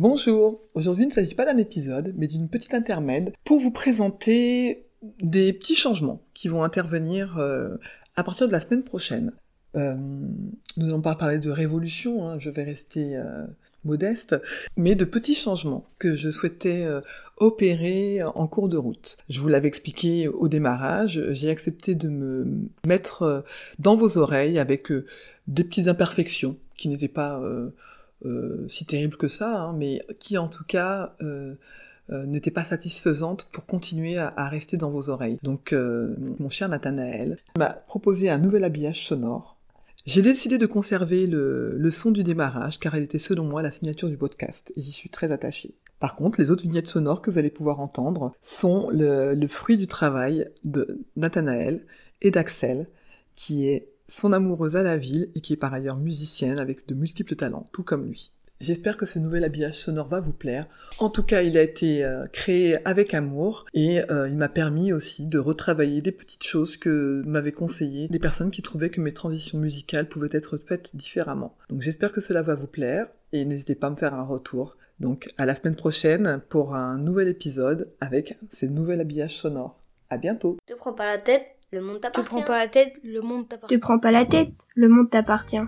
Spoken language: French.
Bonjour, aujourd'hui il ne s'agit pas d'un épisode, mais d'une petite intermède pour vous présenter des petits changements qui vont intervenir euh, à partir de la semaine prochaine. Euh, nous allons pas parler de révolution, hein, je vais rester euh, modeste, mais de petits changements que je souhaitais opérer en cours de route. Je vous l'avais expliqué au démarrage, j'ai accepté de me mettre dans vos oreilles avec des petites imperfections qui n'étaient pas euh, si terrible que ça, hein, mais qui en tout cas euh, euh, n'était pas satisfaisante pour continuer à, rester dans vos oreilles. Donc mon cher Nathanaël m'a proposé un nouvel habillage sonore. J'ai décidé de conserver le, son du démarrage car elle était selon moi la signature du podcast et j'y suis très attachée. Par contre, les autres vignettes sonores que vous allez pouvoir entendre sont le, le fruit du travail de Nathanaël et d'Axel, qui est son amoureuse à la ville et qui est par ailleurs musicienne avec de multiples talents, tout comme lui. J'espère que ce nouvel habillage sonore va vous plaire. En tout cas, il a été euh, créé avec amour et euh, il m'a permis aussi de retravailler des petites choses que m'avaient conseillé des personnes qui trouvaient que mes transitions musicales pouvaient être faites différemment. Donc j'espère que cela va vous plaire et n'hésitez pas à me faire un retour. Donc à la semaine prochaine pour un nouvel épisode avec ce nouvel habillage sonore. À bientôt. Te prends pas la tête, le monde t'appartient. Te prends pas la tête, le monde t'appartient. Te prends pas la tête, le monde t'appartient.